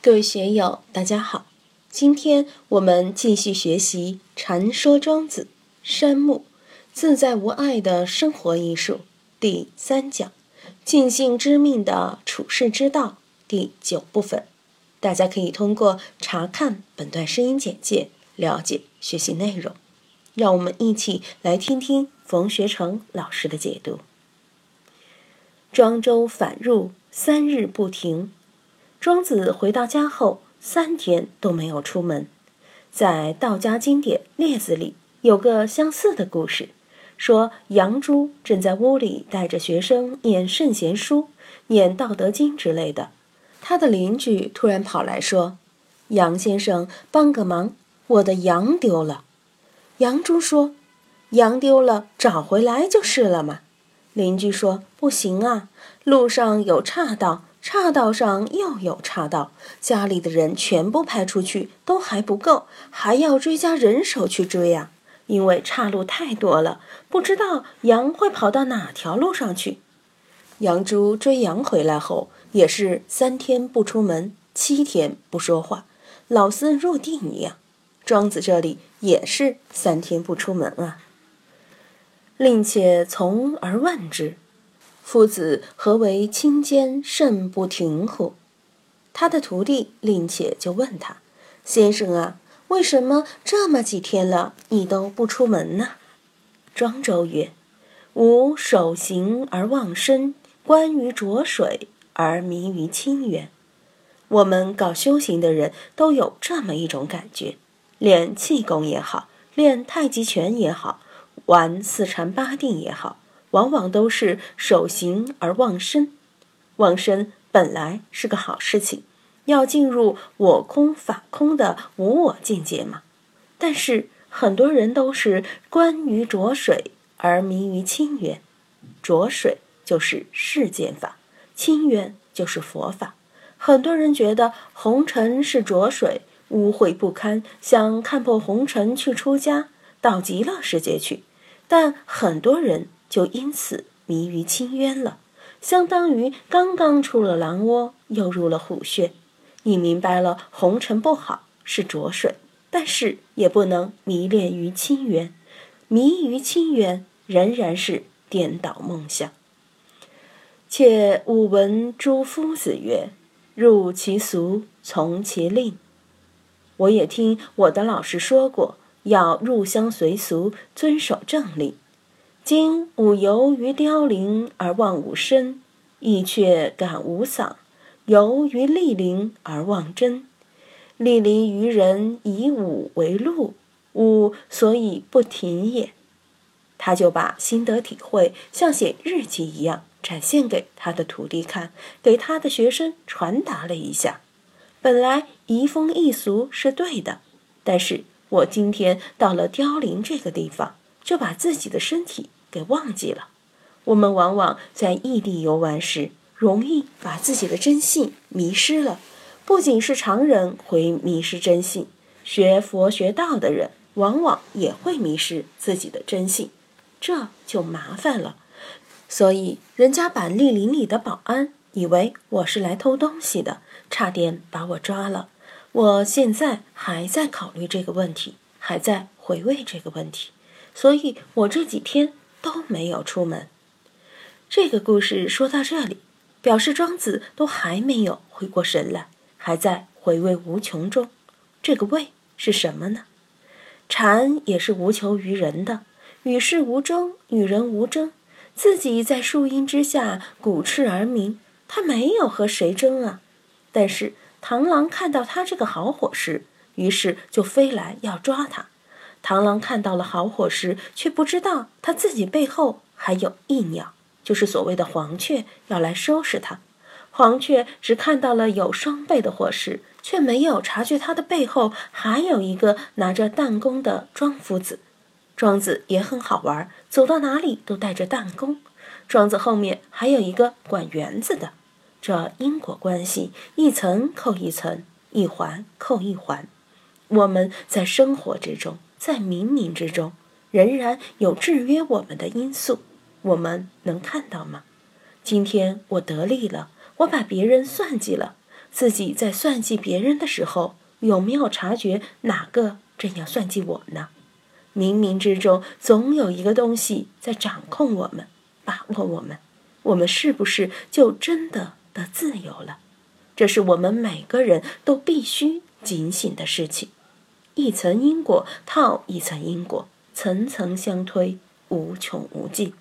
各位学友，大家好。今天我们继续学习《禅说庄子》山木自在无碍的生活艺术第三讲“尽性知命的处世之道”第九部分。大家可以通过查看本段声音简介了解学习内容。让我们一起来听听冯学成老师的解读。庄周返入，三日不停。庄子回到家后，三天都没有出门。在道家经典《列子》里有个相似的故事，说杨朱正在屋里带着学生念圣贤书、念《道德经》之类的，他的邻居突然跑来说：“杨先生，帮个忙，我的羊丢了。”杨朱说：“羊丢了，找回来就是了嘛。”邻居说：“不行啊，路上有岔道。”岔道上又有岔道，家里的人全部派出去都还不够，还要追加人手去追呀！因为岔路太多了，不知道羊会跑到哪条路上去。杨朱追羊回来后，也是三天不出门，七天不说话，老僧入定一样。庄子这里也是三天不出门啊。令且从而问之。夫子何为清坚甚不停乎？他的徒弟令且就问他：“先生啊，为什么这么几天了，你都不出门呢？”庄周曰：“吾守行而忘身，观于浊水而迷于清源。”我们搞修行的人都有这么一种感觉：练气功也好，练太极拳也好，玩四禅八定也好。往往都是守形而忘身，忘身本来是个好事情，要进入我空法空的无我境界嘛。但是很多人都是观于浊水而迷于清源，浊水就是世间法，清源就是佛法。很多人觉得红尘是浊水，污秽不堪，想看破红尘去出家，到极乐世界去。但很多人。就因此迷于清渊了，相当于刚刚出了狼窝，又入了虎穴。你明白了，红尘不好是浊水，但是也不能迷恋于清渊，迷于清渊仍然是颠倒梦想。且吾闻诸夫子曰：“入其俗，从其令。”我也听我的老师说过，要入乡随俗，遵守正令。今吾游于凋零而忘吾身，亦却感吾丧；游于栗林而忘真，栗林于人以吾为路，吾所以不停也。他就把心得体会像写日记一样展现给他的徒弟看，给他的学生传达了一下。本来移风易俗是对的，但是我今天到了凋零这个地方，就把自己的身体。给忘记了。我们往往在异地游玩时，容易把自己的真性迷失了。不仅是常人会迷失真性，学佛学道的人往往也会迷失自己的真性，这就麻烦了。所以，人家板栗林里的保安以为我是来偷东西的，差点把我抓了。我现在还在考虑这个问题，还在回味这个问题，所以我这几天。都没有出门。这个故事说到这里，表示庄子都还没有回过神来，还在回味无穷中。这个味是什么呢？禅也是无求于人的，与世无争，与人无争，自己在树荫之下鼓翅而鸣，他没有和谁争啊。但是螳螂看到他这个好伙食，于是就飞来要抓他。螳螂看到了好伙食，却不知道他自己背后还有一鸟，就是所谓的黄雀，要来收拾它。黄雀只看到了有双倍的伙食，却没有察觉它的背后还有一个拿着弹弓的庄夫子。庄子也很好玩，走到哪里都带着弹弓。庄子后面还有一个管园子的，这因果关系一层扣一层，一环扣一环。我们在生活之中。在冥冥之中，仍然有制约我们的因素，我们能看到吗？今天我得利了，我把别人算计了，自己在算计别人的时候，有没有察觉哪个正要算计我呢？冥冥之中，总有一个东西在掌控我们，把握我们。我们是不是就真的得自由了？这是我们每个人都必须警醒的事情。一层因果套一层因果，层层相推，无穷无尽。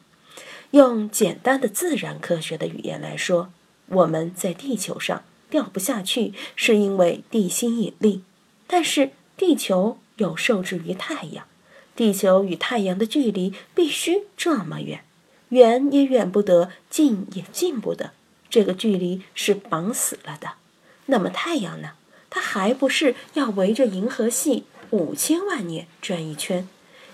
用简单的自然科学的语言来说，我们在地球上掉不下去，是因为地心引力。但是地球又受制于太阳，地球与太阳的距离必须这么远。远也远不得，近也近不得，这个距离是绑死了的。那么太阳呢？它还不是要围着银河系五千万年转一圈？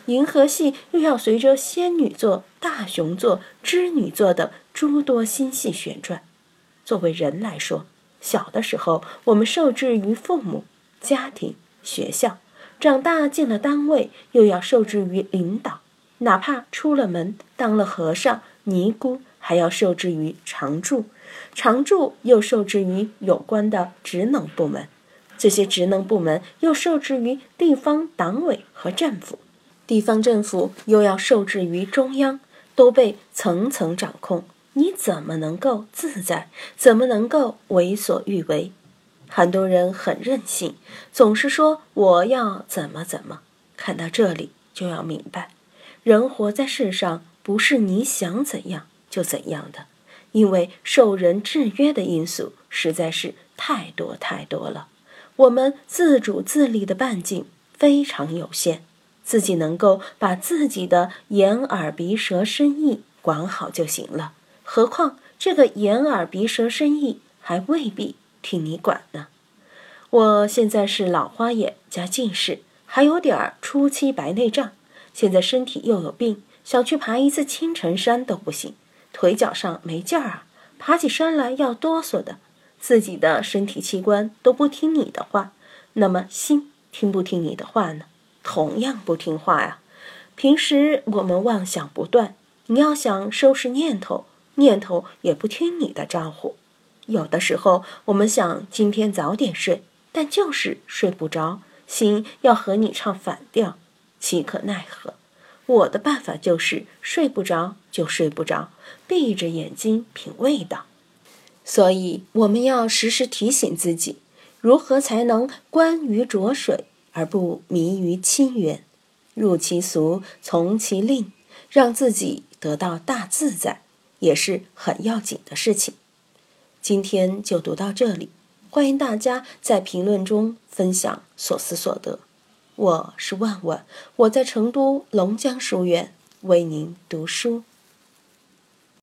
银河系又要随着仙女座、大熊座、织女座等诸多星系旋转。作为人来说，小的时候我们受制于父母、家庭、学校；长大进了单位，又要受制于领导。哪怕出了门当了和尚、尼姑，还要受制于常住，常住又受制于有关的职能部门，这些职能部门又受制于地方党委和政府，地方政府又要受制于中央，都被层层掌控。你怎么能够自在？怎么能够为所欲为？很多人很任性，总是说我要怎么怎么。看到这里，就要明白。人活在世上，不是你想怎样就怎样的，因为受人制约的因素实在是太多太多了。我们自主自立的半径非常有限，自己能够把自己的眼耳鼻舌身意管好就行了。何况这个眼耳鼻舌身意还未必替你管呢。我现在是老花眼加近视，还有点儿初期白内障。现在身体又有病，想去爬一次青城山都不行，腿脚上没劲儿啊，爬起山来要哆嗦的。自己的身体器官都不听你的话，那么心听不听你的话呢？同样不听话呀。平时我们妄想不断，你要想收拾念头，念头也不听你的招呼。有的时候我们想今天早点睡，但就是睡不着，心要和你唱反调。岂可奈何？我的办法就是睡不着就睡不着，闭着眼睛品味道。所以我们要时时提醒自己，如何才能观于浊水而不迷于清源，入其俗，从其令，让自己得到大自在，也是很要紧的事情。今天就读到这里，欢迎大家在评论中分享所思所得。我是万万，我在成都龙江书院为您读书。